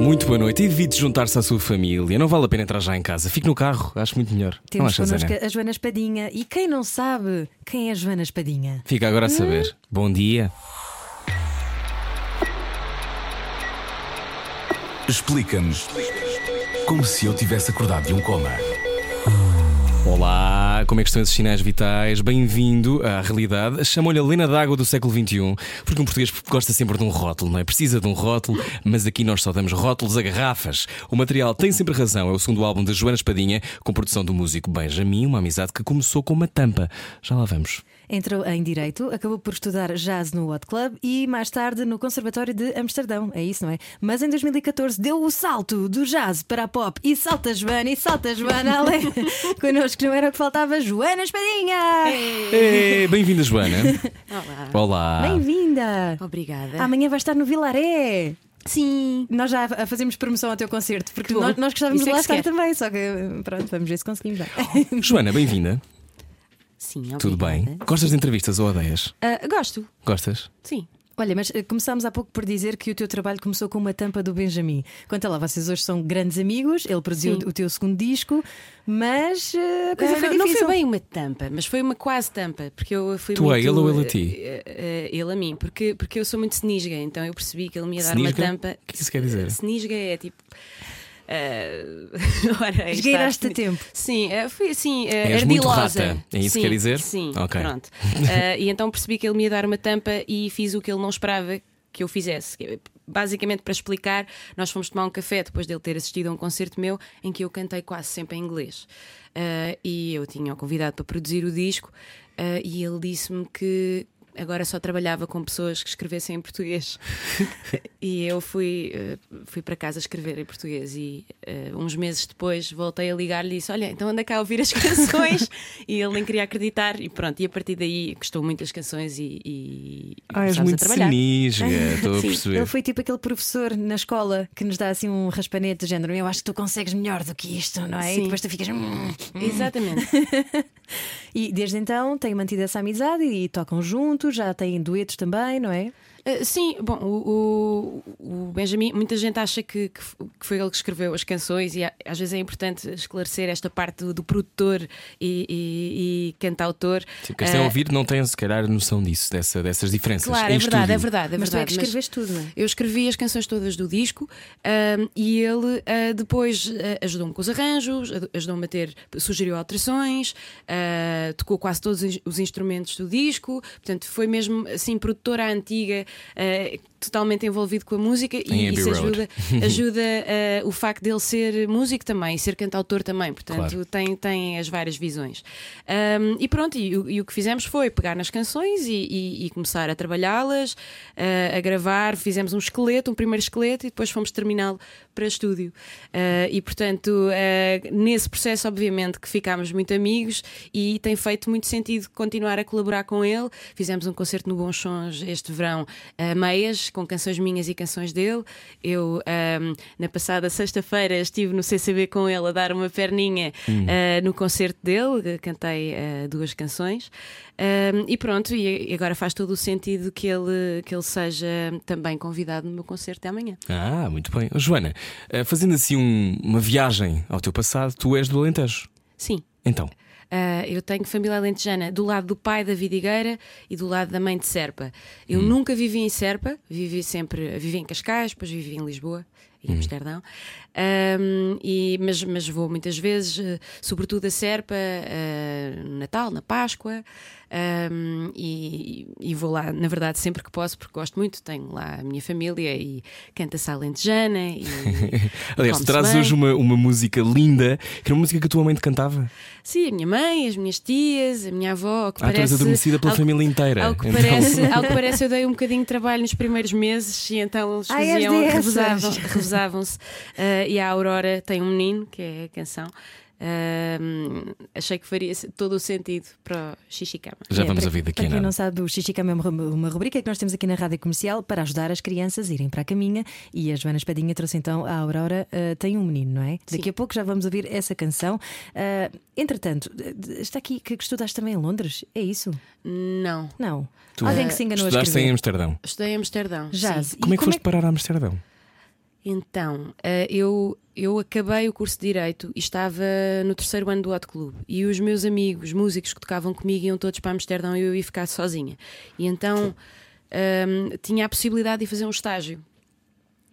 Muito boa noite. Evite juntar-se à sua família. Não vale a pena entrar já em casa. Fique no carro. Acho muito melhor. não Temos achas, connosco Ana? a Joana Espadinha. E quem não sabe quem é a Joana Espadinha? Fica agora a saber. Bom dia. Explica-nos como se eu tivesse acordado de um coma. Olá, como é que estão esses sinais vitais? Bem-vindo à realidade. Chamam-lhe a Lena d'Água do século XXI, porque um português gosta sempre de um rótulo, não é? Precisa de um rótulo, mas aqui nós só damos rótulos a garrafas. O material tem sempre razão, é o segundo álbum de Joana Espadinha, com produção do músico Benjamin, uma amizade que começou com uma tampa. Já lá vamos. Entrou em Direito, acabou por estudar jazz no Hot Club e mais tarde no Conservatório de Amsterdão. É isso, não é? Mas em 2014 deu o salto do jazz para a pop e salta Joana e salta Joana. Ale. Connosco não era o que faltava, Joana Espadinha! Bem-vinda, Joana. Olá. Olá. Bem-vinda! Obrigada. Amanhã vai estar no Vilaré. Sim. Nós já fazemos promoção ao teu concerto, porque nós, nós gostávamos Isso de é lá estar quer. também, só que pronto, vamos ver se conseguimos já. Joana, bem-vinda. Sim, obrigada. Tudo bem? Gostas de entrevistas ou odeias? Ah, gosto. Gostas? Sim. Olha, mas eh, começámos há pouco por dizer que o teu trabalho começou com uma tampa do Benjamin. Quanto a lá, vocês hoje são grandes amigos, ele produziu Sim. o teu segundo disco, mas eh, a coisa Ah, foi não, não foi bem uma tampa, mas foi uma quase tampa, porque eu fui Tu a muito, ele ou ele a ti? eh, eh, ele a mim, porque, porque eu sou muito snisga, então eu percebi que ele me ia dar Snisga? uma tampa. O que isso quer dizer? Snisga é tipo. Eh, ora. Esgueiraste a tempo. Sim, eh, foi assim, eh, És muito ardilosa. rata, é isso que quer dizer? Sim, Ok. pronto. Eh, e então percebi que ele me ia dar uma tampa e fiz o que ele não esperava que eu fizesse. Que, Basicamente, para explicar, nós fomos tomar um café depois dele ter assistido a um concerto meu em que eu cantei quase sempre em inglês. Eh, e eu tinha o convidado para produzir o disco e ele disse-me que agora só trabalhava com pessoas que escrevessem em português. e eu fui, eh, fui para casa escrever em português e eh, uns meses depois voltei a ligar-lhe e disse: Olha, então anda cá a ouvir as canções. e ele nem queria acreditar. E pronto, e a partir daí gostou muito das canções e, e, e Ah, és muito trabalhar. sinisga, estou a perceber. Ele foi tipo aquele professor na escola que nos dá assim um raspanete do género. Eu acho que tu consegues melhor do que isto, não é? E Sim. depois tu ficas. "Hum". Exatamente. E desde então têm mantido essa amizade e tocam juntos, já têm duetos também, não é? Uh, sim, bom, o, o- o Benjamin, muita gente acha que, que foi ele que escreveu as canções e a- às vezes é importante esclarecer esta parte do, do produtor e, e, e cantautor. Sim, quem está a Uh, ouvir não tem, se calhar, noção disso, dessa, dessas diferenças. Claro, em é verdade, é verdade, é Mas tu é verdade. que escreveste tudo, não é? eu escrevi as canções todas do disco ahm, e ele ah, depois ah, ajudou-me com os arranjos, ajudou-me a ter, sugeriu alterações, ah, tocou quase todos os instrumentos do disco, portanto foi mesmo assim, produtora antiga, ah, totalmente envolvido com a música Em e Abbey isso Road. ajuda, ajuda ah, o facto dele ser músico também, ser cantautor também, portanto Claro. tem, tem as várias visões. Ahm, e pronto, e, o- e o que fizemos foi pegar nas canções e, e- e começar a trabalhá-las, ah, a gravar. Fizemos um esqueleto, um primeiro esqueleto, e depois fomos terminá-lo para estúdio. Ah, e portanto, nesse processo, obviamente, que ficámos muito amigos e tem feito muito sentido continuar a colaborar com ele. Fizemos um concerto no Bons Sons este verão, a meias, com canções minhas e canções dele. Eu, na passada sexta-feira, estive no CCB com ele a dar uma perninha ah, no concerto dele, cantei ah, duas canções. E pronto, e agora faz todo o sentido que ele, que ele seja também convidado no meu concerto de amanhã. Ah, muito bem. Joana, fazendo assim um- uma viagem ao teu passado, tu és do Alentejo. Sim. Então, Ah, eu tenho família alentejana do lado do pai da Vidigueira e do lado da mãe de Serpa. Hum. Eu nunca vivi em Serpa, vivi sempre vivi em Cascais, depois vivi em Lisboa Hum. e Amsterdão. Ahm, e, mas, mas vou muitas vezes, eh, sobretudo a Serpa, eh, no Natal, na Páscoa. ahm, e, e vou lá, na verdade, sempre que posso, porque gosto muito. Tenho lá a minha família e canta-se alentejana. E, aliás, tu trazes hoje uma, uma música linda, que era uma música que a tua mãe te cantava. Sim, a minha mãe, as minhas tias, a minha avó, que Ah, tu eras parece. adormecida pela ao família inteira. Ao que, Então- parece, ao que parece, eu dei um bocadinho de trabalho nos primeiros meses e então eles és faziam, dessas. revezavam- Ah, e a Aurora tem um menino, que é a canção. Ahm, achei que faria todo o sentido para o Xixicama. Já É, vamos para, ouvir daqui Para a quem nada. não sabe, o Xixicama é uma, uma rubrica que nós temos aqui na Rádio Comercial para ajudar as crianças a irem para a caminha. E a Joana Espadinha trouxe então a Aurora eh, Tem um Menino, não é? Daqui Sim. a pouco já vamos ouvir essa canção. Ah, entretanto, está aqui que estudaste também em Londres? É isso? Não, Não. Tu Alguém que se enganou a Estudaste em escrever. Amsterdão. estudei em Amsterdão. Sim. E Como é que como foste parar a Amsterdão? Então, eh, eu, eu acabei o curso de Direito e estava no terceiro ano do Hot Club. E os meus amigos, músicos que tocavam comigo, iam todos para Amsterdão e eu ia ficar sozinha. E então ehm, tinha a possibilidade de fazer um estágio.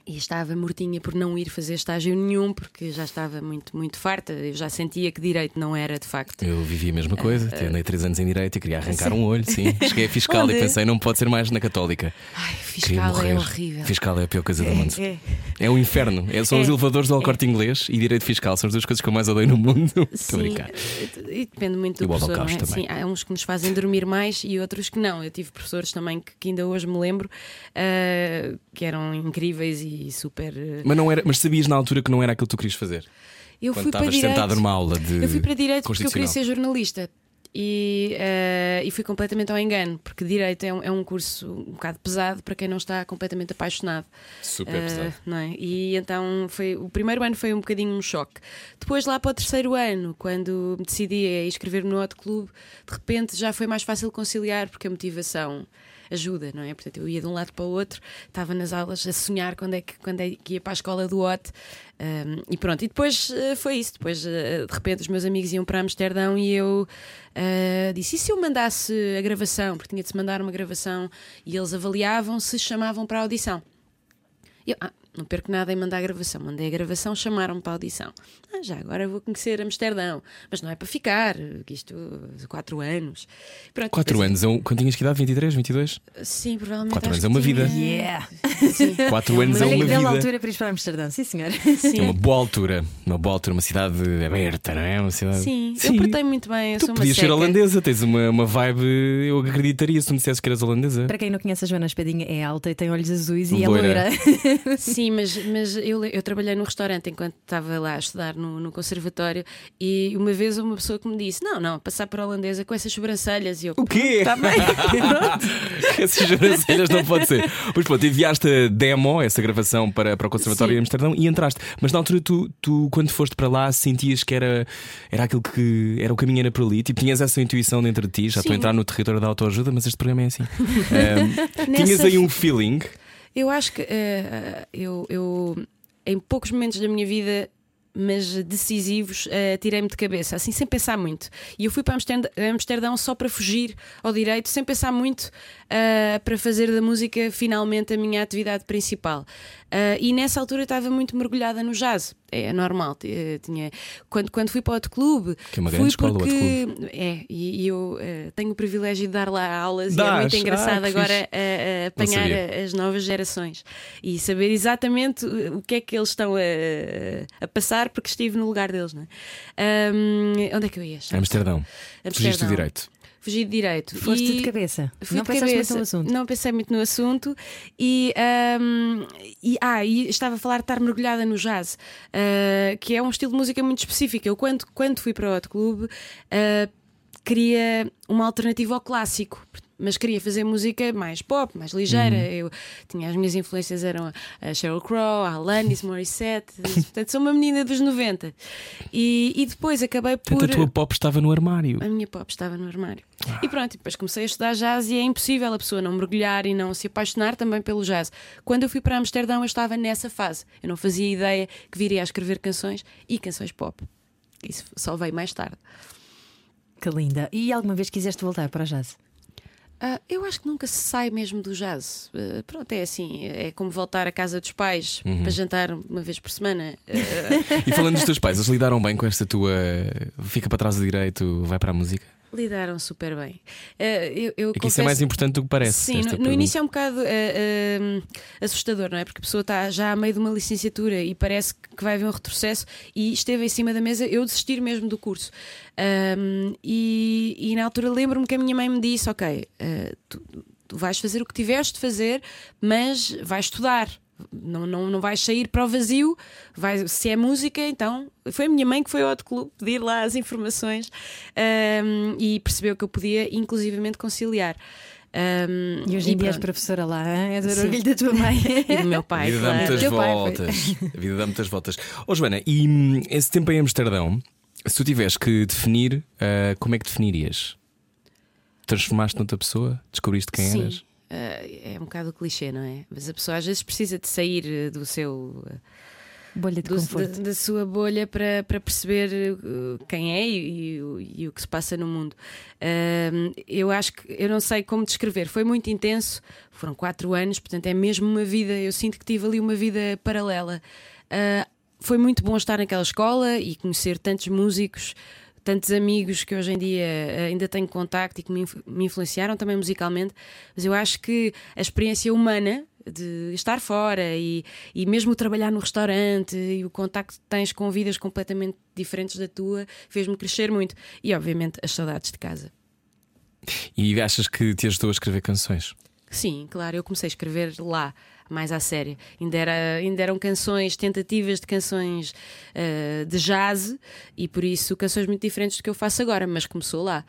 E estava mortinha por não ir fazer estágio nenhum, porque já estava muito, muito farta. Eu já sentia que direito não era de facto. Eu vivi a mesma coisa, andei três anos em direito e queria arrancar um olho, sim. Cheguei a fiscal Onde? e pensei, não pode ser mais na Católica. Ai, fiscal é horrível. Fiscal é a pior coisa do mundo. É, É um inferno. É, são os É. elevadores do Alcorte Inglês e direito fiscal. São as duas coisas que eu mais odeio no mundo. Estou Sim, e depende muito do E o professor. Não é? Também. Sim, há uns que nos fazem dormir mais e outros que não. Eu tive professores também que, que ainda hoje me lembro ah, que eram incríveis e super. ah, Mas, não era, mas sabias na altura que não era aquilo que tu querias fazer? eu Quando fui para direito. numa aula de. Eu fui para direito porque eu queria ser jornalista. E, ah, e fui completamente ao engano, porque direito é um, é um curso um bocado pesado para quem não está completamente apaixonado. Super Ah, pesado. não é? E então foi o primeiro ano foi um bocadinho um choque. Depois, lá para o terceiro ano, quando me decidi a inscrever-me no Hot Club, de repente já foi mais fácil conciliar, porque a motivação ajuda, não é? Portanto, eu ia de um lado para o outro, estava nas aulas a sonhar quando é que, quando é que ia para a escola do Hot. um, e pronto, e depois eh, foi isso. Depois, eh, de repente, os meus amigos iam para Amsterdão e eu eh, disse: e se eu mandasse a gravação? Porque tinha de se mandar uma gravação e eles avaliavam se chamavam para a audição. Eu, ah, não perco nada em mandar a gravação. Mandei a gravação, chamaram-me para a audição. Ah, já agora vou conhecer Amsterdão. Mas não é para ficar, que isto, quatro anos. Pronto, Quatro depois- anos, é um- quando tinhas que idade? 23, 22? Sim, provavelmente. Quatro acho anos é uma vida. Yeah! Sim. Quatro anos é uma que bela vida. altura para ir para Amsterdão, sim senhor. Sim. É uma boa altura. Uma boa altura, uma cidade aberta, não é? Uma cidade. Sim, eu portei muito bem. Eu Tu sou uma podias ser holandesa, tens uma, uma vibe. Eu acreditaria se tu me dissesses que eras holandesa. Para quem não conhece, a Joana Espadinha é alta e tem olhos azuis e Loira. é loira. Sim, mas, mas eu, eu trabalhei no restaurante enquanto estava lá a estudar no, no conservatório e uma vez uma pessoa que me disse: Não, não, passar por holandesa com essas sobrancelhas. E eu, O quê? Está bem. Essas sobrancelhas não pode ser. Pois pronto, enviaste a demo, essa gravação para, para o Conservatório Sim. em Amsterdão e entraste. Mas na altura, tu, tu, quando foste para lá, sentias que era, era aquilo que era o caminho era por ali. Tipo, tinhas essa intuição dentro de ti. Já estou a Sim. entrar no território da autoajuda, mas este programa é assim. Ahm, Nessa tinhas aí um feeling. Eu acho que eh, eu, eu, em poucos momentos da minha vida, mas decisivos, eh, tirei-me de cabeça, assim, sem pensar muito. E eu fui para Amsterdão, só para fugir ao direito, sem pensar muito, eh, para fazer da música finalmente a minha atividade principal. Eh, e nessa altura estava muito mergulhada no jazz. É normal. eh, Tinha, quando, quando fui para o outro clube, Que é uma grande escola, porque, É, e, e eu eh, tenho o privilégio de dar lá aulas e é Dás? muito Ah, engraçado que agora a- a apanhar as novas gerações e saber exatamente o que é que eles estão a, a passar, porque estive no lugar deles. Não é? Ahm, onde é que eu ia? Amsterdão. Fugiste Amsterdão. de direito. Fugi de direito. Foste E- de cabeça. Fui não de pensaste cabeça, muito no assunto. Não pensei muito no assunto e, ahm, e, ah, e estava a falar de estar mergulhada no jazz, ah, que é um estilo de música muito específico. Eu, quando, quando fui para o Hot Club, ah, queria uma alternativa ao clássico. Mas queria fazer música mais pop, mais ligeira. Uhum. Eu tinha as minhas influências eram a Sheryl Crow, a Alanis Morissette. Portanto, sou uma menina dos 90. E, e depois acabei por. Portanto, a tua pop estava no armário. A minha pop estava no armário. E pronto, e depois comecei a estudar jazz e é impossível a pessoa não mergulhar e não se apaixonar também pelo jazz. Quando eu fui para Amsterdão, eu estava nessa fase. Eu não fazia ideia que viria a escrever canções e canções pop. Isso só veio mais tarde. Que linda. E alguma vez quiseste voltar para o jazz? Ah, eu acho que nunca se sai mesmo do jazz. Ah, pronto, é assim. É como voltar à casa dos pais para jantar uma vez por semana. Ah, E falando dos teus pais, eles lidaram bem com esta tua. Fica para trás do direito, vai para a música? Lidaram super bem. Ah, eu, eu É que isso é mais importante do que parece. Sim, no, no início é um bocado ah, ah, assustador, não é? Porque a pessoa está já a meio de uma licenciatura e parece que vai haver um retrocesso e esteve em cima da mesa eu desistir mesmo do curso. Ahm, e, e na altura lembro-me que a minha mãe me disse: Ok, tu, tu vais fazer o que tiveres de fazer, mas vais estudar. Não, não, não vais sair para o vazio, vai, se é música, então. Foi a minha mãe que foi ao outro clube pedir lá as informações um, e percebeu que eu podia, inclusivamente, conciliar. Um, e hoje em dia és professora lá, hein? és Sim. orgulho da tua mãe. E do meu A pai. vida dá muitas voltas. A vida dá muitas voltas. Ó Joana, e hum, esse tempo em Amsterdão, se tu tivesse que definir, ah, como é que definirias? Transformaste noutra pessoa? Descobriste quem Sim. eras? Uh, é um bocado clichê, não é? Mas a pessoa às vezes precisa de sair uh, do seu uh, Bolha de do- conforto. da, da sua bolha para, para perceber uh, quem é e, e o- e o que se passa no mundo. Um, eu acho que eu não sei como descrever. Foi muito intenso. Foram quatro anos, portanto é mesmo uma vida. Eu sinto que tive ali uma vida paralela. Uh, foi muito bom estar naquela escola e conhecer tantos músicos. Tantos amigos que hoje em dia uh, ainda tenho contacto e que me, me influenciaram também musicalmente, mas eu acho que a experiência humana de estar fora e, e mesmo trabalhar no restaurante e o contacto que tens com vidas completamente diferentes da tua fez-me crescer muito. E obviamente as saudades de casa. E achas que te ajudou a escrever canções? Sim, claro, eu comecei a escrever lá, mais à séria. Ainda, era, ainda eram canções, tentativas de canções eh, de jazz e por isso canções muito diferentes do que eu faço agora, mas começou lá.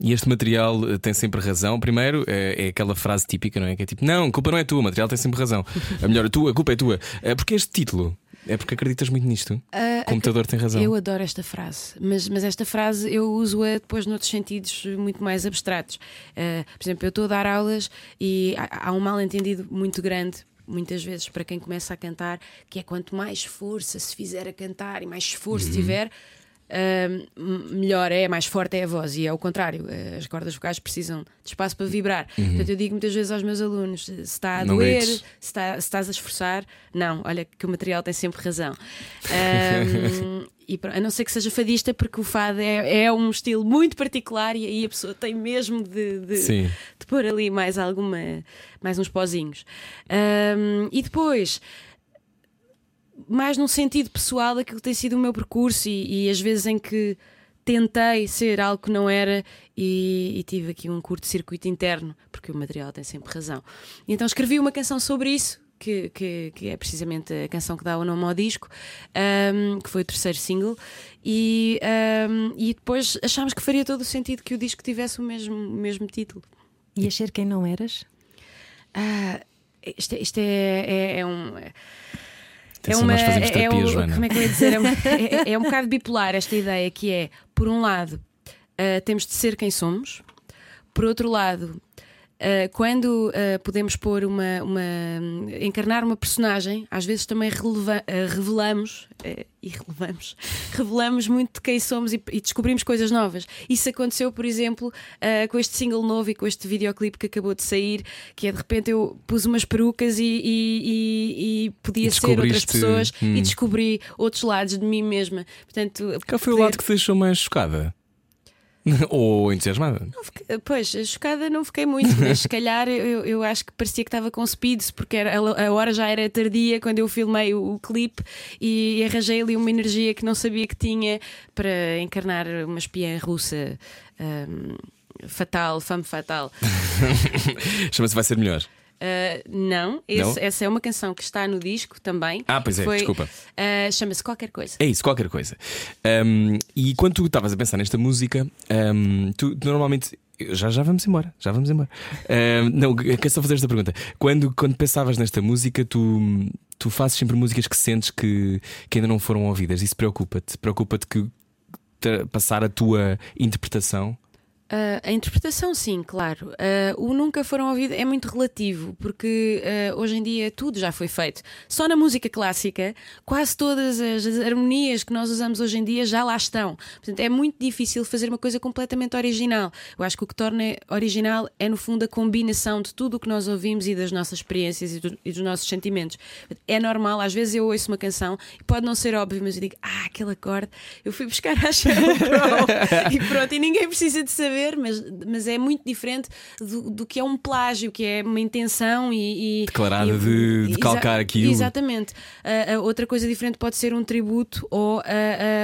E este material eh, tem sempre razão. Primeiro, é, é aquela frase típica, não é? Que é tipo: Não, a culpa não é tua, o material tem sempre razão. A melhor, a tua, a culpa é tua. É porque este título é porque acreditas muito nisto. o computador tem razão. Eu adoro esta frase, mas, mas esta frase eu uso-a depois noutros sentidos muito mais abstratos. Uh, por exemplo, eu estou a dar aulas e há, há um mal-entendido muito grande. Muitas vezes, para quem começa a cantar, que é quanto mais força se fizer a cantar e mais esforço tiver, uh, melhor é, mais forte é a voz. E é o contrário, uh, as cordas vocais precisam de espaço para vibrar. Portanto, eu digo muitas vezes aos meus alunos: se está a Não doer, se, está- se estás a esforçar, não, olha que o material tem sempre razão. Ahm, e a não ser que seja fadista, porque o fado é, é um estilo muito particular e aí a pessoa tem mesmo de, de, de pôr ali mais alguma, mais uns pozinhos. Ahm, e depois. Mais num sentido pessoal, aquilo tem sido o meu percurso e, e as vezes em que tentei ser algo que não era e, e tive aqui um curto-circuito interno, porque o material tem sempre razão. E então escrevi uma canção sobre isso, que, que, que é precisamente a canção que dá o nome ao disco, ahm, que foi o terceiro single, e, ahm, e depois achámos que faria todo o sentido que o disco tivesse o mesmo, o mesmo título. Ias ser quem não eras? Ah, isto, é- isto é, é, é um. Atenção, nós fazemos é terapia, um- Joana. Como é que eu ia dizer? É um, é- é um bocado bipolar esta ideia que é, por um lado, ah, temos de ser quem somos, por outro lado, ah, quando ah, podemos pôr uma, uma- encarnar uma personagem, às vezes também releva- ah, revelamos e relevamos, revelamos muito de quem somos e, e descobrimos coisas novas. Isso aconteceu, por exemplo, com este single novo e com este videoclipe que acabou de sair, que é de repente eu pus umas perucas e, e- e- podia ser outras pessoas hum. e descobri outros lados de mim mesma. Portanto, Qual foi o poder- lado que te deixou mais chocada? Ou entusiasmada? Fiquei- Pois, chocada não fiquei muito, mas se calhar eu, eu acho que parecia que estava com speed, porque era, a hora já era tardia quando eu filmei o, o clipe e arranjei ali uma energia que não sabia que tinha para encarnar uma espiã russa hum, fatal, fame fatal. Chama-se Vai Ser Melhor. Uh, não, esse- Não? essa é uma canção que está no disco também. Ah, pois é, Foi- desculpa. uh, Chama-se Qualquer Coisa. É isso, qualquer coisa. Um, e quando tu estavas a pensar nesta música, um, tu, tu normalmente. Já, já vamos embora, já vamos embora. Um, não, quero só fazer esta pergunta. Quando, quando pensavas nesta música, tu, tu fazes sempre músicas que sentes que, que ainda não foram ouvidas. Isso preocupa-te? Preocupa-te que passar a tua interpretação? Uh, a interpretação, sim, claro. Uh, o nunca foram ouvidos é muito relativo, porque uh, hoje em dia tudo já foi feito. Só na música clássica, quase todas as, as harmonias que nós usamos hoje em dia já lá estão. Portanto, é muito difícil fazer uma coisa completamente original. Eu acho que o que torna original é, no fundo, a combinação de tudo o que nós ouvimos e das nossas experiências e, do- e dos nossos sentimentos. É normal, às vezes eu ouço uma canção e pode não ser óbvio, mas eu digo, ah, aquele acorde, eu fui buscar Sheryl Crow e pronto, e ninguém precisa de saber, mas, mas é muito diferente do, do que é um plágio, que é uma intenção e. e Declarada e- de- de calcar aquilo. Exatamente. Ah, outra coisa diferente pode ser um tributo ou ah,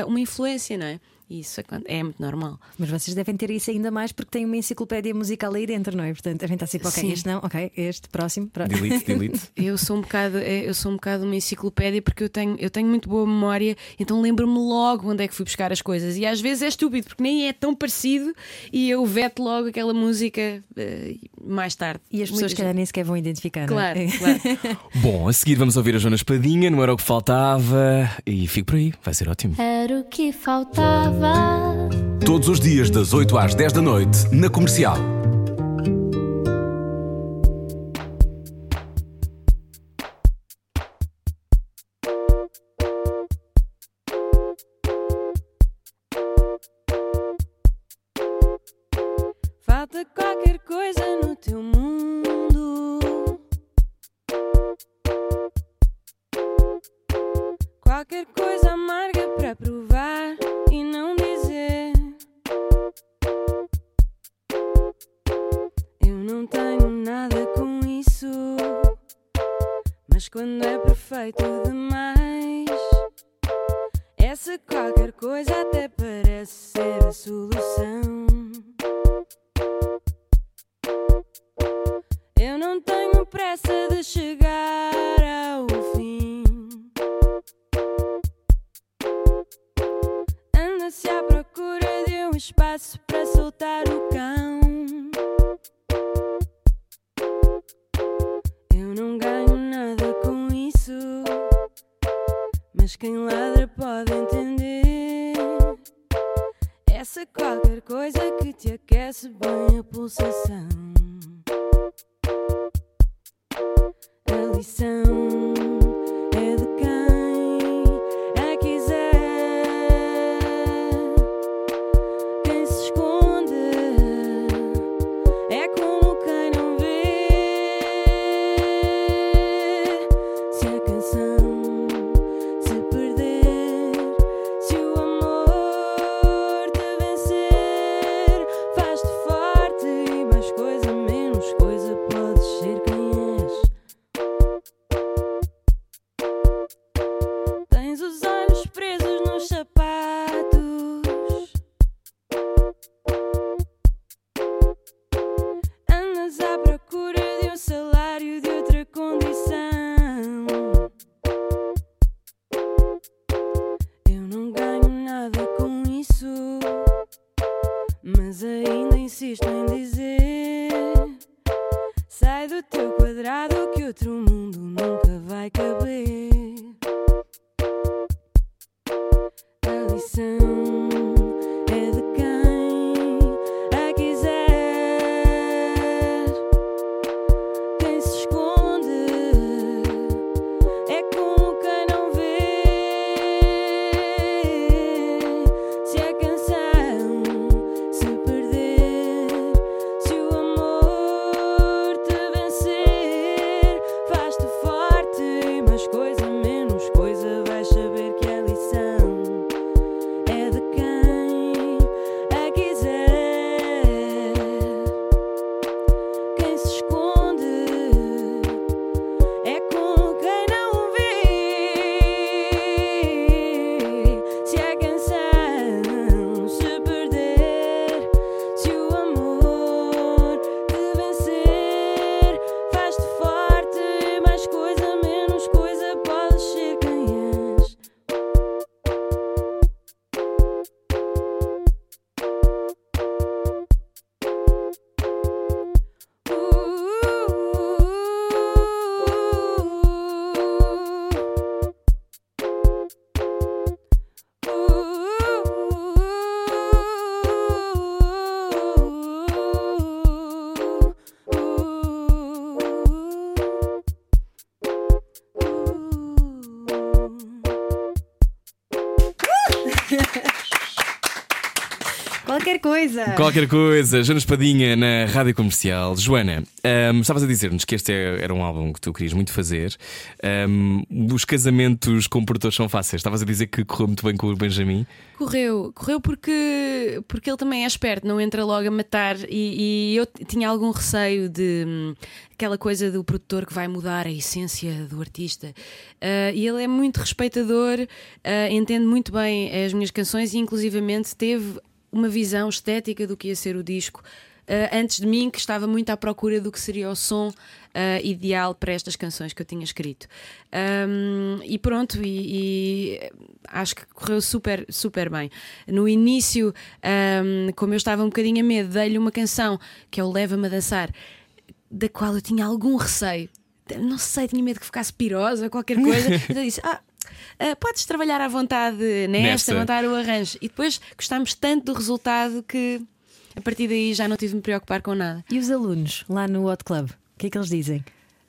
ah, uma influência, não é? E isso acon- é muito normal. Mas vocês devem ter isso ainda mais porque têm uma enciclopédia musical aí dentro, não é? Portanto, devem estar sempre, ok, Sim. este não, ok, este, próximo. pró- Delete, delete. Eu sou um bocado, é, eu sou um bocado uma enciclopédia porque eu tenho, eu tenho muito boa memória, então lembro-me logo onde é que fui buscar as coisas. E às vezes é estúpido porque nem é tão parecido e eu veto logo aquela música eh, mais tarde. E as pessoas, calhar, nem sequer vão identificar, Claro, não é? claro. Bom, a seguir vamos ouvir a Jonas Padinha, não era o que faltava. E fico por aí, vai ser ótimo. Era o que faltava. Todos os dias das 8 às 10 da noite na Comercial. Eu não ganho nada com isso, mas quem ladra pode entender. Essa qualquer coisa que te aquece bem a pulsação. Mas ainda insisto em dizer: sai do teu quadrado que outro mundo nunca vai caber. A lição coisa. Qualquer coisa, Joana Espadinha na rádio comercial. Joana, hum, estavas a dizer-nos que este é- era um álbum que tu querias muito fazer. Hum, os casamentos com produtores são fáceis. Estavas a dizer que correu muito bem com o Benjamin. Correu, correu porque, porque ele também é esperto, não entra logo a matar. E, e eu tinha algum receio de hum, aquela coisa do produtor que vai mudar a essência do artista. Ah, e ele é muito respeitador, ah, entende muito bem as minhas canções e, inclusivamente, teve uma visão estética do que ia ser o disco. ah, antes de mim, que estava muito à procura do que seria o som ah, ideal para estas canções que eu tinha escrito. Ahm, e pronto, e, e acho que correu super, super bem. No início, ahm, como eu estava um bocadinho a medo, dei-lhe uma canção que é o Leva-me a Dançar, da qual eu tinha algum receio. Não sei, tinha medo que ficasse pirosa, qualquer coisa. então disse: Ah. Ah, podes trabalhar à vontade nesta, montar o arranjo. E depois gostámos tanto do resultado que a partir daí já não tive de me preocupar com nada. E os alunos lá no Hot Club? O que é que eles dizem?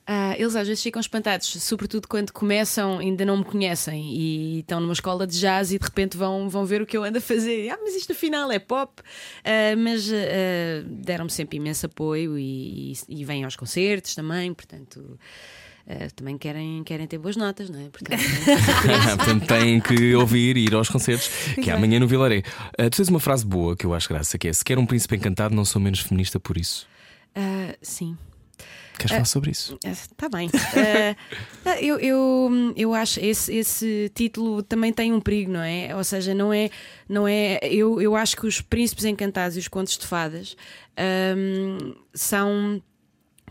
Ah, eles às vezes ficam espantados, sobretudo quando começam, ainda não me conhecem e estão numa escola de jazz e de repente vão, vão ver o que eu ando a fazer. Ah, mas isto afinal é pop. Ah, mas ah, deram-me sempre imenso apoio e, e, e vêm aos concertos também, portanto. Ah, também querem, querem ter boas notas, não é? Portanto, Portanto, têm que ouvir e ir aos concertos, que é amanhã no Vilaré. Ah, tu tens uma frase boa que eu acho graça, que é: Se quer um príncipe encantado, não sou menos feminista por isso. ah, sim. Queres falar sobre isso? Está bem. Ah, eu, eu, eu acho esse, esse título também tem um perigo, não é? Ou seja, não é. Não é eu, eu acho que os príncipes encantados e os contos de fadas ahm, são.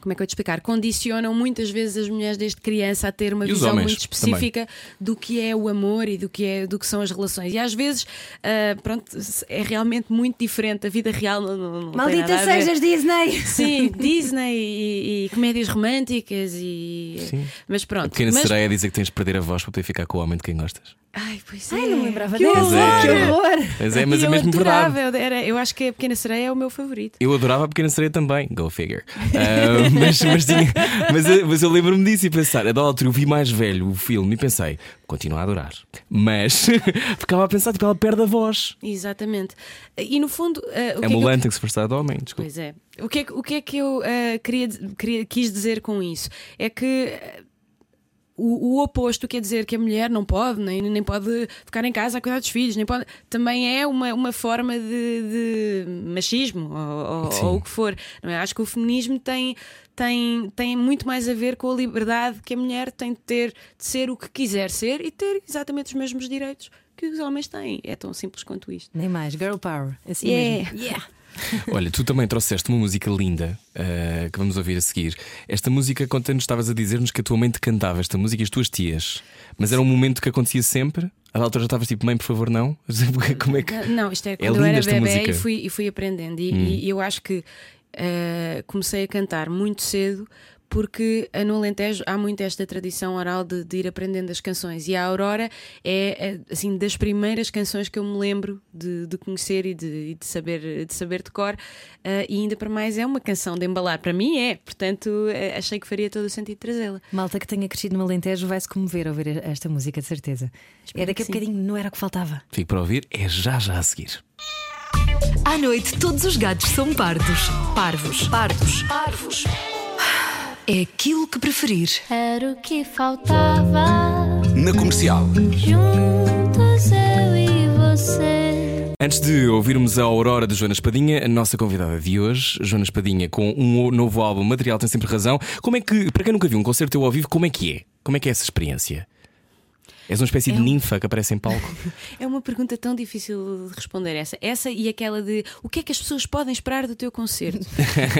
Como é que eu te explicar? Condicionam muitas vezes as mulheres desde criança a ter uma E visão homens muito específica do que é o amor e do que, é, do que são as relações. E às vezes, ah, pronto, é realmente muito diferente. A vida real não, não, Maldita a sejas, Disney! Sim, Disney e, e comédias românticas e. Sim. Mas A pronto. pequena mas... sereia dizer que tens de perder a voz para poder ficar com o homem de quem gostas. Ai, pois é. Ai, não me lembrava que dessa. horror! Que horror! Mas é, mas é eu mesmo adorava, verdade. eu, era, eu acho que a Pequena Sereia é o meu favorito. Eu adorava a Pequena Sereia também, go figure. Ah, mas, mas, tinha- mas, eu- mas eu lembro-me disso e pensar, a da altura eu vi mais velho o filme e pensei, continuo a adorar. Mas ficava a pensar, tipo, ela perde a voz. Exatamente. E no fundo. ah, o que É que eu- tem que se prestar de homem, desculpa. Pois é. O que é, que- o que, é que eu ah, queria, queria- quis dizer com isso? É que. ah, O, o oposto quer dizer que a mulher não pode, nem, nem pode ficar em casa a cuidar dos filhos, nem pode. Também é uma, uma forma de, de machismo, ou, ou- ou o que for. É? Acho que o feminismo tem, tem, tem muito mais a ver com a liberdade que a mulher tem de ter de ser o que quiser ser e ter exatamente os mesmos direitos que os homens têm. É tão simples quanto isto. Nem mais, girl power. Assim Yeah. mesmo. Yeah. Olha, tu também trouxeste uma música linda ah, que vamos ouvir a seguir. Esta música, conta-nos, estavas a dizer-nos que a tua mãe te cantava esta música e as tuas tias. Mas era um momento que acontecia sempre? Da altura já estavas tipo, mãe, por favor, não? Como é que. Não, isto é É quando eu linda era bebê. Hum. e fui, e fui aprendendo. E, e eu acho que eh, comecei a cantar muito cedo porque no Alentejo há muito esta tradição oral de, de ir aprendendo as canções. E a Aurora é, é, assim das primeiras canções que eu me lembro de, de conhecer e de, e de saber, de saber de cor. Eh, e ainda para mais é uma canção de embalar. Para mim é, portanto eh, achei que faria todo o sentido trazê-la. Malta que tenha crescido no Alentejo vai se comover ao ouvir esta música, de certeza. Era que a que sim. bocadinho não era o que faltava. Fico para ouvir, é já já a seguir. À noite, todos os gatos são pardos. Parvos. Pardos. Parvos. É aquilo que preferir. Era o que faltava. Na comercial. Juntos eu e você. Antes de ouvirmos a Aurora de Joana Espadinha, a nossa convidada de hoje, Joana Espadinha, com um novo álbum, Material Tem Sempre Razão. Como é que, para quem nunca viu um concerto teu ao vivo, como é que é? Como é que é essa experiência? És uma espécie de um- ninfa que aparece em palco. É uma pergunta tão difícil de responder essa. Essa e aquela de o que é que as pessoas podem esperar do teu concerto?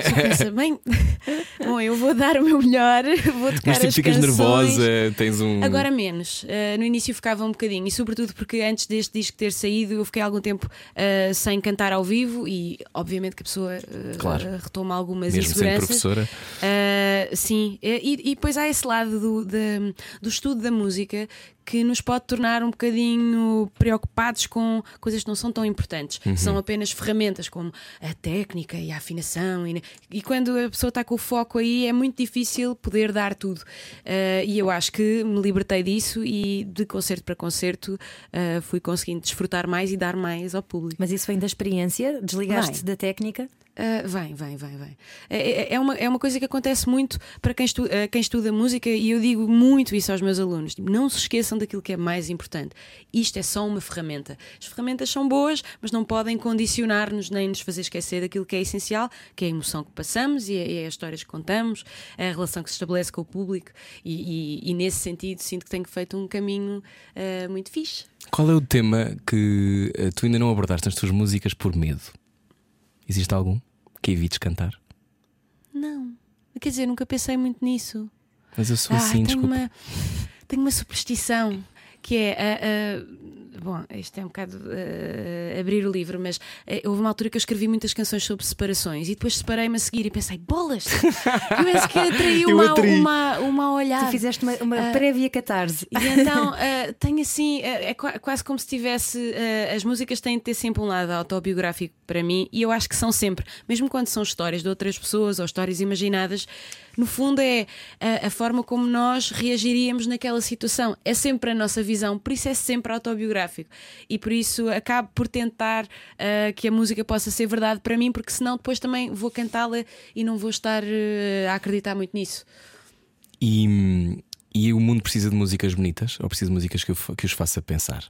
Só pensa, bem, bom, eu vou dar o meu melhor, vou tocar Mas tipo, as ficas canções. nervosa, tens um. Agora menos. Uh, no início ficava um bocadinho, e sobretudo porque antes deste disco ter saído, eu fiquei algum tempo uh, sem cantar ao vivo e, obviamente, que a pessoa uh, Claro. retoma algumas mesmo sendo inseguranças. professora. Uh, Uh, sim, e, e depois há esse lado do, da- do estudo da música que nos pode tornar um bocadinho preocupados com coisas que não são tão importantes. São apenas ferramentas como a técnica e a afinação. E, e quando a pessoa está com o foco aí, é muito difícil poder dar tudo. Uh, e eu acho que me libertei disso e de concerto para concerto uh, fui conseguindo desfrutar mais e dar mais ao público. Mas isso vem da experiência? Desligaste Vai. da técnica? Uh, vem, vem, vem, vem. É, é- é uma, é uma coisa que acontece muito para quem, estu, uh, quem estuda música e eu digo muito isso aos meus alunos. Tipo, não se esqueçam daquilo que é mais importante. Isto é só uma ferramenta. As ferramentas são boas, mas não podem condicionar-nos nem nos fazer esquecer daquilo que é essencial, que é a emoção que passamos e é, é as histórias que contamos, a relação que se estabelece com o público e, e- e nesse sentido sinto que tenho feito um caminho uh, muito fixe. Qual é o tema que tu ainda não abordaste nas tuas músicas por medo? Existe algum que evites cantar? Não. Quer dizer, nunca pensei muito nisso. Mas eu sou Ah, assim, tenho desculpa. uma, tenho uma superstição que é. ah, ah, bom, isto é um bocado ah, abrir o livro, mas ah, houve uma altura que eu escrevi muitas canções sobre separações e depois separei-me a seguir e pensei: bolas! Eu penso que atraí Eu uma, uma, uma olhada. Tu fizeste uma, uma Ah. prévia catarse. E então ah, tenho assim, ah, é qua- quase como se tivesse. as músicas têm de ter sempre um lado autobiográfico para mim, e eu acho que são sempre, mesmo quando são histórias de outras pessoas ou histórias imaginadas, no fundo é a, a forma como nós reagiríamos naquela situação. É sempre a nossa visão, por isso é sempre autobiográfico. E por isso acabo por tentar ah, que a música possa ser verdade para mim, porque senão depois também vou cantá-la e não vou estar ah, a acreditar muito nisso. E, e o mundo precisa de músicas bonitas ou precisa de músicas que, que os faça pensar?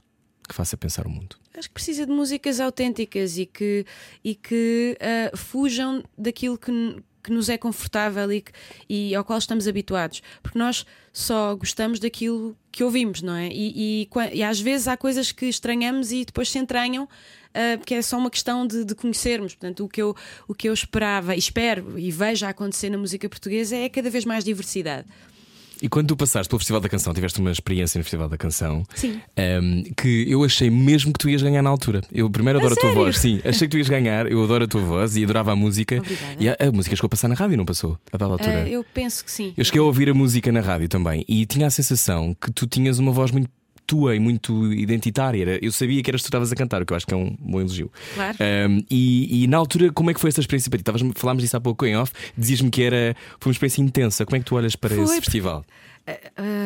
Que faça pensar o mundo? Acho que precisa de músicas autênticas e que, e que ah, fujam daquilo que, que nos é confortável e, que- e ao qual estamos habituados. Porque nós só gostamos daquilo que ouvimos, não é? E, e, e às vezes há coisas que estranhamos e depois se entranham. ah, porque é só uma questão de, de conhecermos. Portanto, o que, eu, o que eu esperava, e espero e vejo acontecer na música portuguesa é cada vez mais diversidade. E quando tu passaste pelo Festival da Canção, tiveste uma experiência no Festival da Canção Sim. ehm, que eu achei mesmo que tu ias ganhar na altura. Eu primeiro adoro a, tua sério? voz, sim, achei que tu ias ganhar, eu adoro a tua voz e adorava a música. Obrigada. E a, a música chegou a passar na rádio, não passou? A dada altura. Ah, eu penso que sim. Eu cheguei a ouvir a música na rádio também e tinha a sensação que tu tinhas uma voz muito tua e muito identitária. Era- Eu sabia que eras tu estavas a cantar, o que eu acho que é um bom elogio. Claro. Um, e, e na altura, como é que foi essa experiência para ti? Falámos disso há pouco em off, dizias-me que era foi uma experiência intensa. Como é que tu olhas para Foi, esse festival?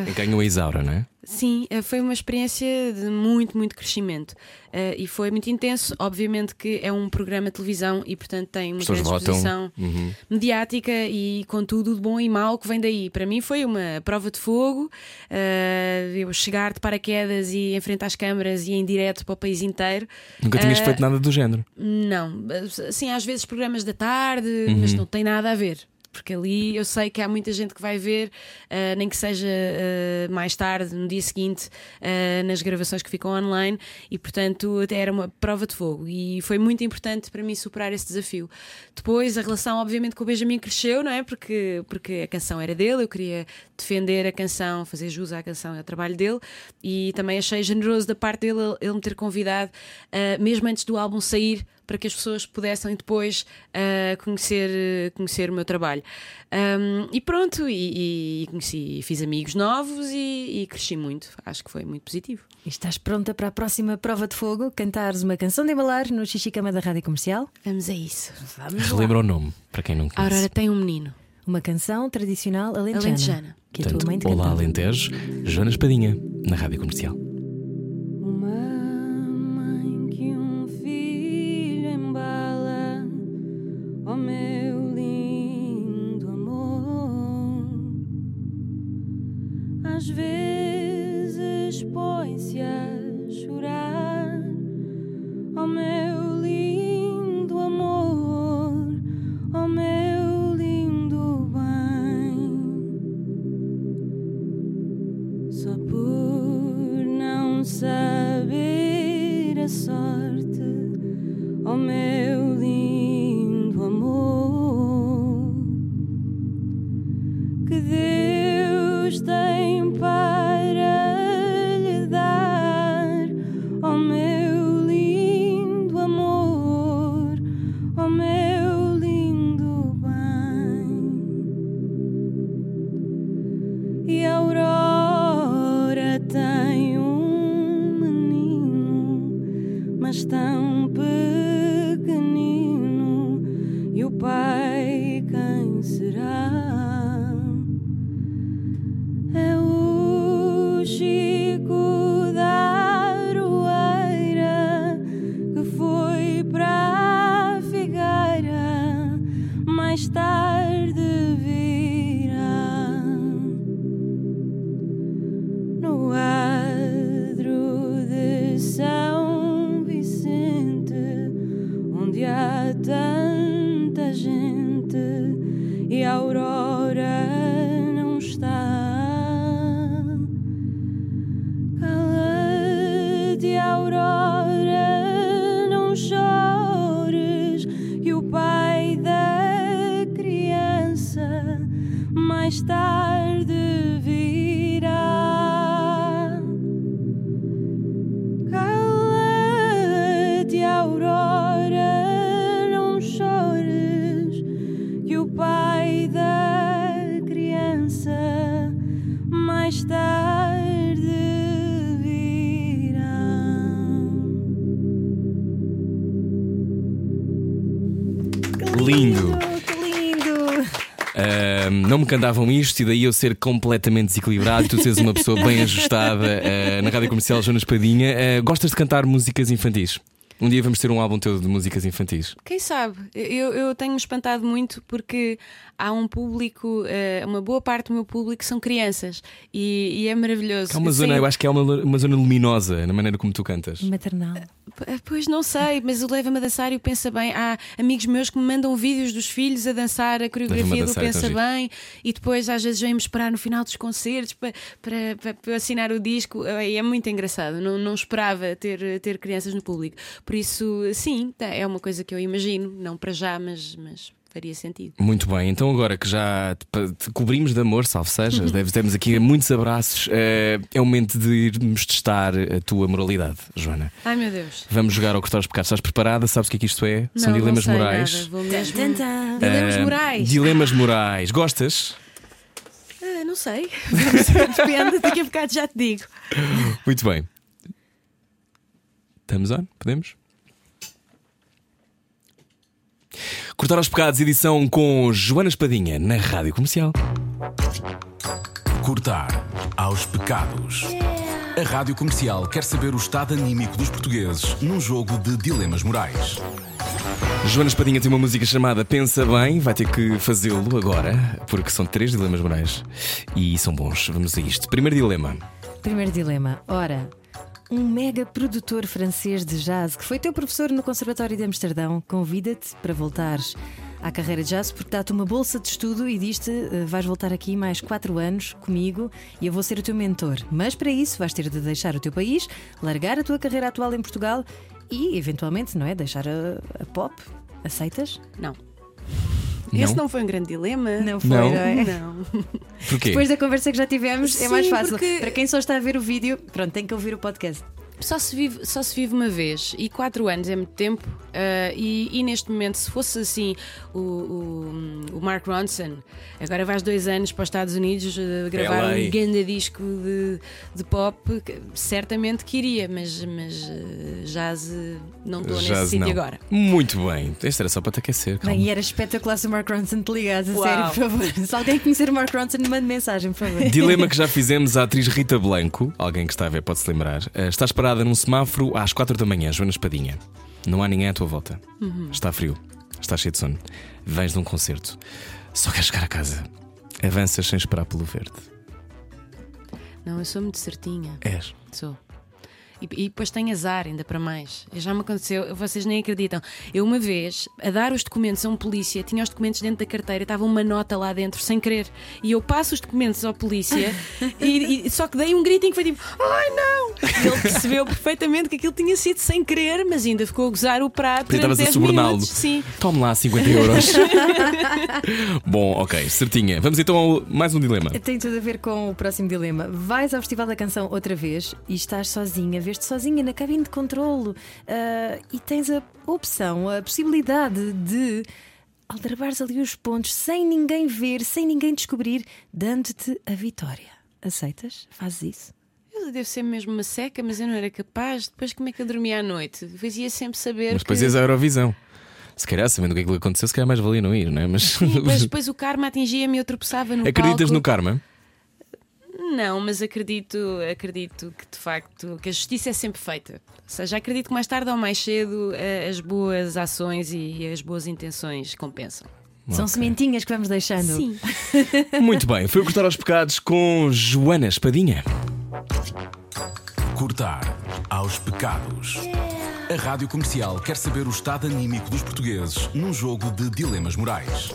Que ganhou a Isaura, não é? Sim, eh, foi uma experiência de muito, muito crescimento. Eh, e foi muito intenso. Obviamente que é um programa de televisão e, portanto, tem uma grande exposição Uhum. mediática e com tudo de bom e mau que vem daí. Para mim foi uma prova de fogo. eh, eu chegar de paraquedas e enfrentar as câmaras e em direto para o país inteiro. Nunca tinhas feito nada do género. Não, assim, às vezes programas da tarde, mas Uhum. não tem nada a ver. Porque ali eu sei que há muita gente que vai ver, ah, nem que seja ah, mais tarde, no dia seguinte, ah, nas gravações que ficam online, e portanto até era uma prova de fogo. E foi muito importante para mim superar esse desafio. Depois a relação, obviamente, com o Benjamin cresceu, não é? Porque, porque a canção era dele, eu queria defender a canção, fazer jus à canção e ao trabalho dele, e também achei generoso da parte dele ele- me ter convidado, mesmo antes do álbum sair para que as pessoas pudessem depois ah, conhecer, conhecer o meu trabalho. Ahm, e pronto, e, e conheci, fiz amigos novos e, e cresci muito. Acho que foi muito positivo. E estás pronta para a próxima prova de fogo? Cantares uma canção de embalar no Xixicama da Rádio Comercial? Vamos a isso. Vamos. Relembra o nome, para quem não A conhece. Aurora tem um menino. Uma canção tradicional alentejana. Alentejana. Que a Portanto, tua mãe te Olá cantava. Alentejo, Joana Espadinha, na Rádio Comercial. she Ah, não me cantavam isto e daí eu ser completamente desequilibrado tu seres uma pessoa bem ajustada ah, na rádio comercial Jonas Padinha. Ah, gostas de cantar músicas infantis? Um dia vamos ter um álbum teu de músicas infantis. Quem sabe? Eu, eu tenho-me espantado muito porque há um público, eh, uma boa parte do meu público são crianças e, e é maravilhoso. Há uma zona, Sim. eu acho que é uma, uma zona luminosa na maneira como tu cantas. Maternal. P- Pois não sei, mas o leva-me a dançar e o pensa bem. Há amigos meus que me mandam vídeos dos filhos a dançar a coreografia do dançar, é tão Pensa giro. Bem e depois às vezes vêm-me esperar no final dos concertos para, para, para, para eu assinar o disco. E é muito engraçado. Não, não esperava ter, ter crianças no público. Por isso, sim, é uma coisa que eu imagino, não para já, mas, mas faria sentido. Muito bem, então agora que já te, te cobrimos de amor, salve sejas, deve- temos aqui muitos abraços. eh, é o momento de irmos testar a tua moralidade, Joana. Ai meu Deus. Vamos jogar ao cortar os pecados. Estás preparada? Sabes o que é que isto é? São Não, dilemas não sei morais. Nada. Vou mesmo... Dilemas Eh, morais. Dilemas morais. Gostas? Ah, não sei. Depende, daqui a bocado já te digo. Muito bem. Estamos on? Podemos? Cortar aos pecados, edição com Joana Espadinha na Rádio Comercial. Cortar aos pecados. A Rádio Comercial quer saber o estado anímico dos portugueses num jogo de dilemas morais. Joana Espadinha tem uma música chamada Pensa Bem, vai ter que fazê-lo agora, porque são três dilemas morais e são bons. Vamos a isto. Primeiro dilema. Primeiro dilema. Ora, um mega produtor francês de jazz que foi teu professor no Conservatório de Amsterdão convida-te para voltares à carreira de jazz porque dá-te uma bolsa de estudo e diz-te eh, vais voltar aqui mais quatro anos comigo e eu vou ser o teu mentor. Mas para isso vais ter de deixar o teu país, largar a tua carreira atual em Portugal e, eventualmente, não é? Deixar a, a pop. Aceitas? Não. Não? Esse não foi um grande dilema. Não foi, Não? é? Não. Porquê? Depois da conversa que já tivemos, é Sim, mais fácil. porque- Para quem só está a ver o vídeo, pronto, tem que ouvir o podcast. Só se, vive, só se vive uma vez e quatro anos é muito tempo. Ah, e, e neste momento, se fosse assim o, o, o Mark Ronson, agora vais dois anos para os Estados Unidos ah, gravar LA. um grande disco de, de pop, que certamente que iria, mas, mas ah, jazz não estou nesse sítio agora. Muito bem. Este era só para te aquecer. calma. Bem, e era espetacular se o Mark Ronson te ligasse, a Uau. sério, por favor. Se alguém conhecer o Mark Ronson, mande mensagem, por favor. Dilema que já fizemos à atriz Rita Blanco, alguém que está a ver pode se lembrar. Estás parada num semáforo às 4 da manhã, Joana Espadinha. Não há ninguém à tua volta. Está frio, está cheio de sono. Vens de um concerto. Só queres chegar a casa. Avanças sem esperar pelo verde. Não, eu sou muito certinha. És. Sou. E, e depois tenho azar, ainda para mais. Já me aconteceu, vocês nem acreditam. Eu, uma vez, a dar os documentos a um polícia, tinha os documentos dentro da carteira, estava uma nota lá dentro, sem querer. E eu passo os documentos ao polícia, e, e- só que dei um grito em que foi tipo: Ai não! E ele percebeu perfeitamente que aquilo tinha sido sem querer, mas ainda ficou a gozar o prato. Porque estavas a 10 suborná-lo. Sim. Tome lá 50 euros. Bom, ok, certinha. Vamos então ao mais um dilema. Tem tudo a ver com o próximo dilema. Vais ao Festival da Canção outra vez e estás sozinha, vês-te sozinha na cabine de controlo ah, e tens a opção, a possibilidade de aldrabares ali os pontos sem ninguém ver, sem ninguém descobrir, dando-te a vitória. Aceitas? Fazes isso? Eu devo ser mesmo uma seca, mas eu não era capaz. Depois, como é que eu dormia à noite? Fazia sempre saber. Mas depois que... ias à Eurovisão. Se calhar, sabendo o que é que lhe aconteceu, se calhar mais valia não ir, não é? Mas Sim, depois, depois o karma atingia-me e eu tropeçava no acreditas palco. no karma? Não, mas acredito, acredito que de facto que a justiça é sempre feita. Ou seja, acredito que mais tarde ou mais cedo eh, as boas ações e as boas intenções compensam. São sementinhas que vamos deixando. Sim. Muito bem, foi o Cortar aos Pecados com Joana Espadinha. Cortar aos pecados. A Rádio Comercial quer saber o estado anímico dos portugueses num jogo de dilemas morais.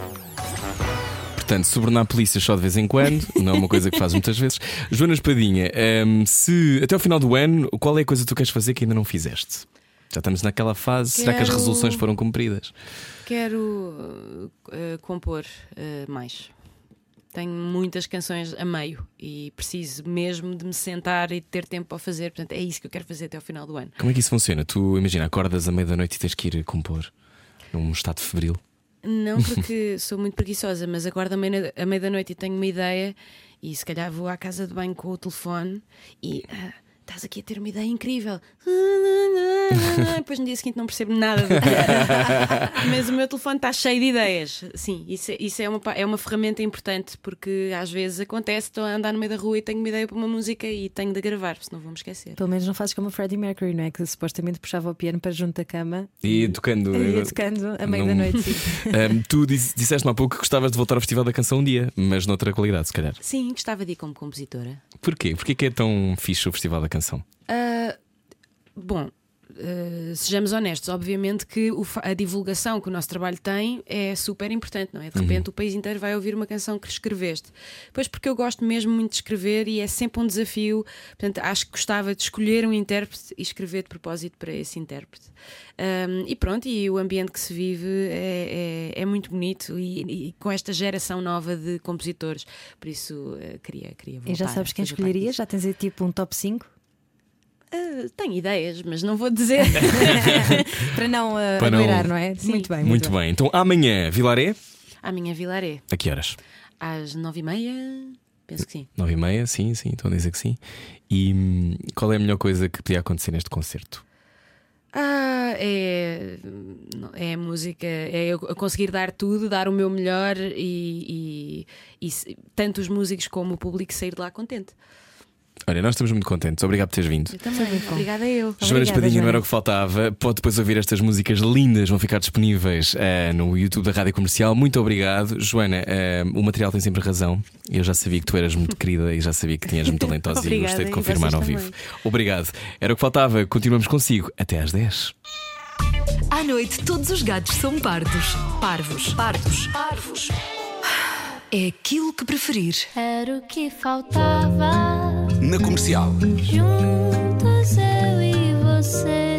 Portanto, subornar polícias só de vez em quando, não é uma coisa que faz muitas vezes. Joana Espadinha, hum, se até ao final do ano, qual é a coisa que tu queres fazer que ainda não fizeste? Já estamos naquela fase, será que as Quero- resoluções foram cumpridas? Quero uh, compor uh, mais. Tenho muitas canções a meio e preciso mesmo de me sentar e de ter tempo para fazer. Portanto, é isso que eu quero fazer até ao final do ano. Como é que isso funciona? Tu imagina, acordas à meia da noite e tens que ir compor num estado febril. Não porque sou muito preguiçosa, mas acordo à meia- à meia da noite e tenho uma ideia e se calhar vou à casa de banho com o telefone e ah, estás aqui a ter uma ideia incrível. Depois no dia seguinte não percebo nada do que é. Mas o meu telefone está cheio de ideias. Sim, isso, é- isso é, uma, é uma ferramenta importante porque às vezes acontece, estou a andar no meio da rua e tenho uma ideia para uma música e tenho de gravar, senão vou-me esquecer. Pelo menos não fazes como o Freddie Mercury, não é? Que supostamente puxava o piano para junto da cama E tocando. e ia tocando a meio Não- da noite. Hum, tu dis- disseste há pouco que gostavas de voltar ao Festival da Canção um dia, mas noutra qualidade, se calhar. Sim, gostava de ir como compositora. Porquê? Porquê que é tão fixe o Festival da Canção? Ah, bom, ah, sejamos honestos, obviamente que o a divulgação que o nosso trabalho tem é super importante, não é? De repente o país inteiro vai ouvir uma canção que escreveste. Pois porque eu gosto mesmo muito de escrever e é sempre um desafio. Portanto, acho que gostava de escolher um intérprete e escrever de propósito para esse intérprete. Ahm, e pronto, e o ambiente que se vive é, é- é muito bonito e, e com esta geração nova de compositores. Por isso, ah, queria, queria voltar E já sabes a quem fazer parte escolheria? disso. Já tens aí tipo um top 5? Ah, tenho ideias, mas não vou dizer. para não uh, Para não- agueirar, não é? Sim. Muito bem. Muito bem. Então amanhã, Vilaré, À minha Vilaré, a que horas? às nove e meia, penso que sim. Nove e meia, sim, sim, estou a dizer que sim. E hum, qual é a melhor coisa que podia acontecer neste concerto? Ah, é, é música, é eu conseguir dar tudo, dar o meu melhor e, e- e tanto os músicos como o público sair de lá contente. Olha, nós estamos muito contentes. Obrigado por teres vindo. Eu também. Obrigada eu. Joana Obrigada, Espadinha não era o que faltava. Pode depois ouvir estas músicas lindas, vão ficar disponíveis eh, no YouTube da Rádio Comercial. Muito obrigado. Joana, eh, o material tem sempre razão. Eu já sabia que tu eras muito querida e já sabia que tinhas muito talentosa e Obrigada, gostei de e confirmar ao vivo. também. Obrigado. Era o que faltava. Continuamos consigo até às 10. À noite, todos os gatos são pardos. Parvos. Pardos. Parvos. É aquilo que preferir. Era o que faltava na comercial. Juntos eu e você.